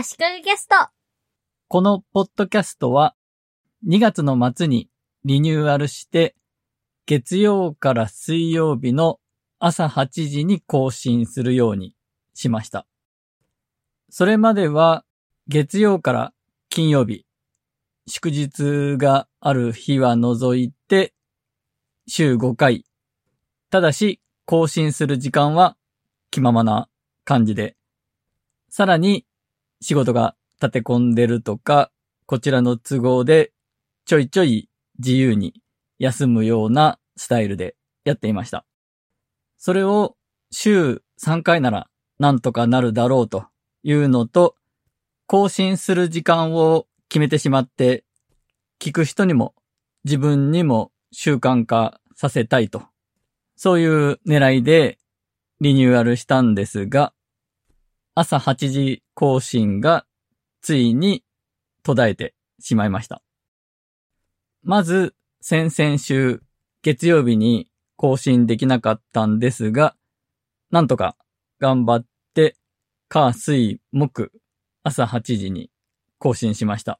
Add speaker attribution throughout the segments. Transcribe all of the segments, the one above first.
Speaker 1: 足利ゲスト。
Speaker 2: このポッドキャストは2月の末にリニューアルして月曜から水曜日の朝8時に更新するようにしました。それまでは月曜から金曜日、祝日がある日は除いて週5回。ただし更新する時間は気ままな感じで。さらに仕事が立て込んでるとか、こちらの都合でちょいちょい自由に休むようなスタイルでやっていました。それを週3回ならなんとかなるだろうというのと、更新する時間を決めてしまって、聞く人にも自分にも習慣化させたいと。そういう狙いでリニューアルしたんですが、朝8時更新がついに途絶えてしまいました。まず、先々週月曜日に更新できなかったんですが、なんとか頑張って、火、水、木、朝8時に更新しました。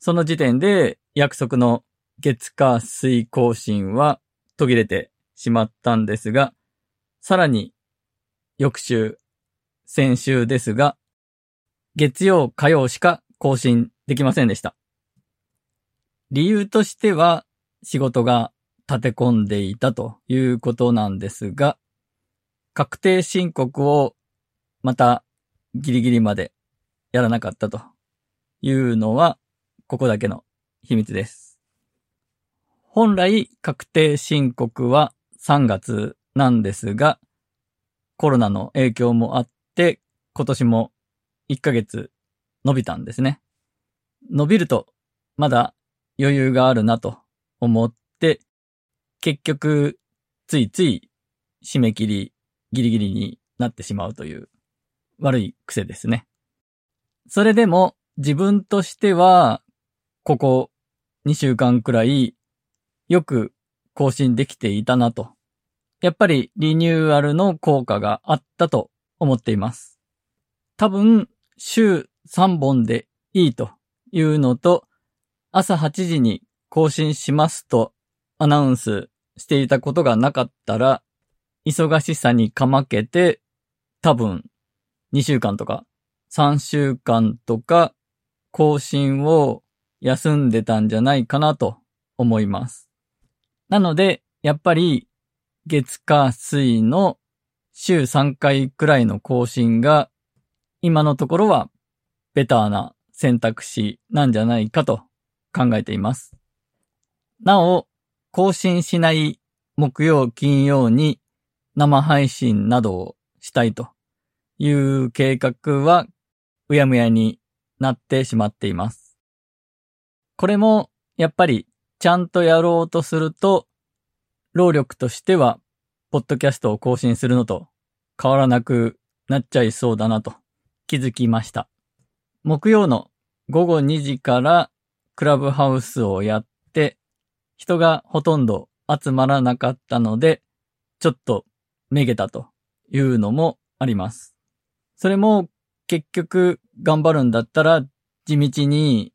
Speaker 2: その時点で約束の月火水更新は途切れてしまったんですが、さらに翌週、先週ですが、月曜火曜しか更新できませんでした。理由としては仕事が立て込んでいたということなんですが、確定申告をまたギリギリまでやらなかったというのは、ここだけの秘密です。本来確定申告は3月なんですが、コロナの影響もあって、今年も1ヶ月伸びたんですね。伸びるとまだ余裕があるなと思って、結局ついつい締め切りギリギリになってしまうという悪い癖ですね。それでも自分としては、ここ2週間くらいよく更新できていたなと。やっぱりリニューアルの効果があったと思っています。多分、週3本でいいというのと、朝8時に更新しますとアナウンスしていたことがなかったら、忙しさにかまけて、多分2週間とか3週間とか更新を休んでたんじゃないかなと思います。なので、やっぱり月火水の週3回くらいの更新が今のところはベターな選択肢なんじゃないかと考えています。なお、更新しない木曜金曜に生配信などをしたいという計画はうやむやになってしまっています。これもやっぱりちゃんとやろうとすると労力としてはポッドキャストを更新するのと変わらなくなっちゃいそうだなと気づきました。木曜の午後2時からクラブハウスをやって人がほとんど集まらなかったのでちょっとめげたというのもあります。それも結局頑張るんだったら地道に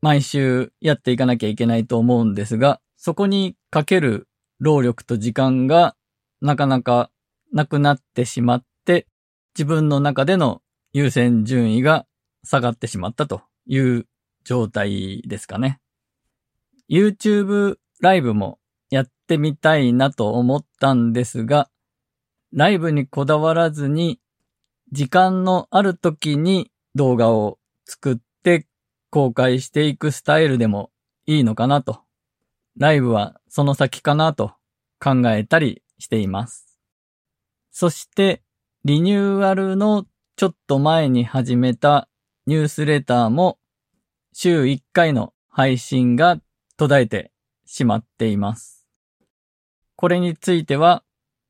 Speaker 2: 毎週やっていかなきゃいけないと思うんですが、そこにかける労力と時間がなかなかなくなってしまって、自分の中での優先順位が下がってしまったという状態ですかね。YouTube ライブもやってみたいなと思ったんですが、ライブにこだわらずに、時間のある時に動画を作って公開していくスタイルでもいいのかなと。ライブはその先かなと考えたりしています。そして、リニューアルのちょっと前に始めたニュースレターも週1回の配信が途絶えてしまっています。これについては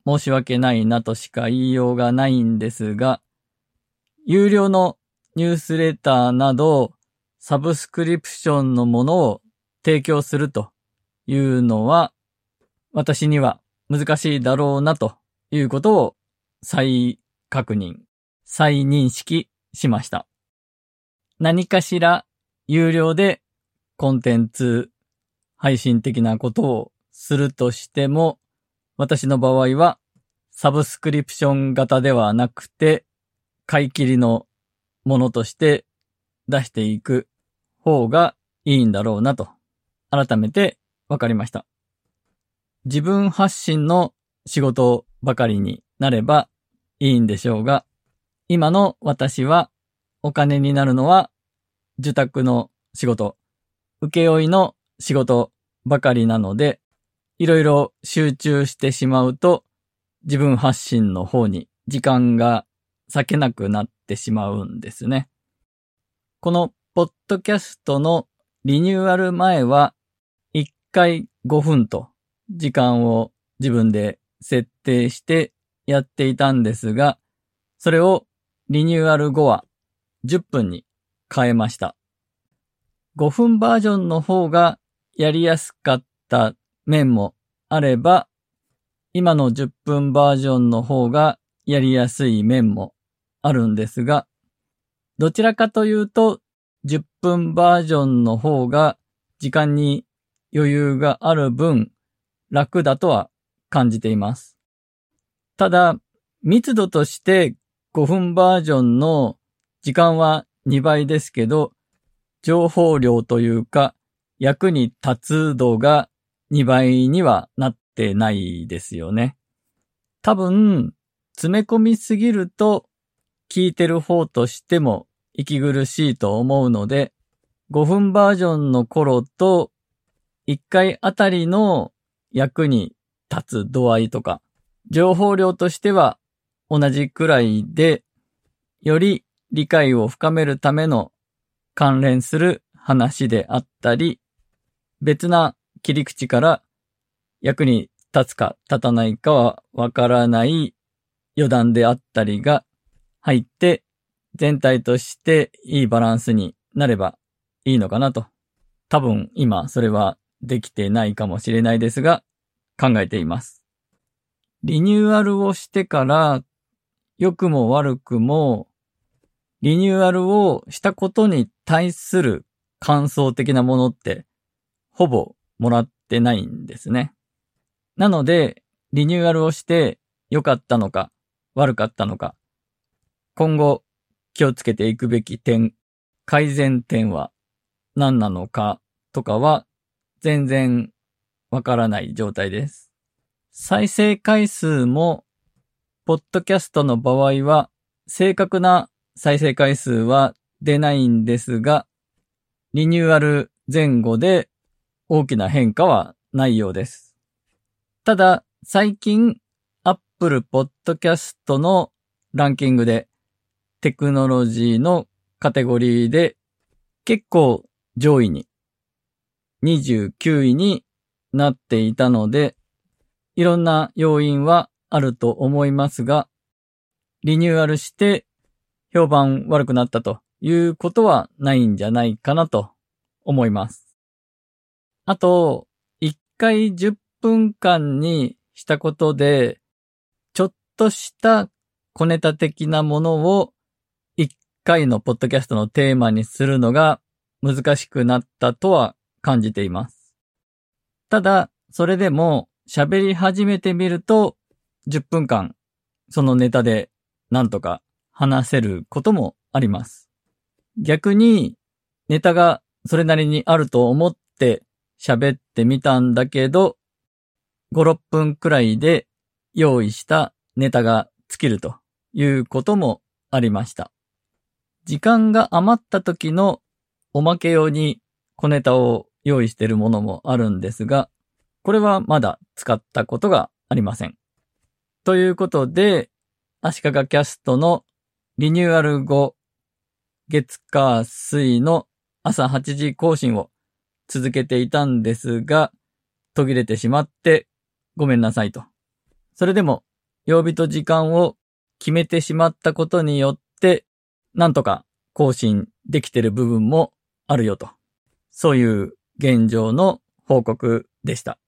Speaker 2: 申し訳ないなとしか言いようがないんですが、有料のニュースレターなどサブスクリプションのものを提供するというのは私には難しいだろうなということを再確認、再認識しました。何かしら有料でコンテンツ配信的なことをするとしても、私の場合はサブスクリプション型ではなくて、買い切りのものとして出していく方がいいんだろうなと、改めて分かりました。自分発信の仕事ばかりになればいいんでしょうが、今の私はお金になるのは受託の仕事、請負の仕事ばかりなので、いろいろ集中してしまうと自分発信の方に時間が避けなくなってしまうんですね。このポッドキャストのリニューアル前は1回5分と時間を自分で設定してやっていたんですが、それをリニューアル後は10分に変えました。5分バージョンの方がやりやすかった面もあれば、今の10分バージョンの方がやりやすい面もあるんですが、どちらかというと10分バージョンの方が時間に余裕がある分楽だとは感じています。ただ、密度として5分バージョンの時間は2倍ですけど、情報量というか役に立つ度が2倍にはなってないですよね。多分、詰め込みすぎると聞いてる方としても息苦しいと思うので、5分バージョンの頃と1回あたりの役に立つ度合いとか、情報量としては同じくらいで、より理解を深めるための関連する話であったり、別な切り口から役に立つか立たないかはわからない余談であったりが入って全体としていいバランスになればいいのかなと。多分今それはできてないかもしれないですが考えています。リニューアルをしてから良くも悪くもリニューアルをしたことに対する感想的なものってほぼもらってないんですね。なので、リニューアルをして良かったのか悪かったのか、今後気をつけていくべき点、改善点は何なのかとかは全然わからない状態です。再生回数も、ポッドキャストの場合は正確な再生回数は出ないんですが、リニューアル前後で大きな変化はないようです。ただ、最近、Apple Podcast のランキングで、テクノロジーのカテゴリーで結構上位に、29位になっていたので、いろんな要因はあると思いますが、リニューアルして評判悪くなったということはないんじゃないかなと思います。あと、1回10分間にしたことで、ちょっとした小ネタ的なものを1回のポッドキャストのテーマにするのが難しくなったとは感じています。ただ、それでも喋り始めてみると10分間そのネタでなんとか話せることもあります。逆にネタがそれなりにあると思って喋ってみたんだけど、5、6分くらいで用意したネタが尽きるということもありました。時間が余った時のおまけ用に小ネタを用意しているものもあるんですが、これはまだ使ったことがありません。ということで、足利キャストのリニューアル後、月火水の朝8時更新を続けていたんですが、途切れてしまってごめんなさいと。それでも、曜日と時間を決めてしまったことによって、なんとか更新できてる部分もあるよと。そういう現状の報告でした。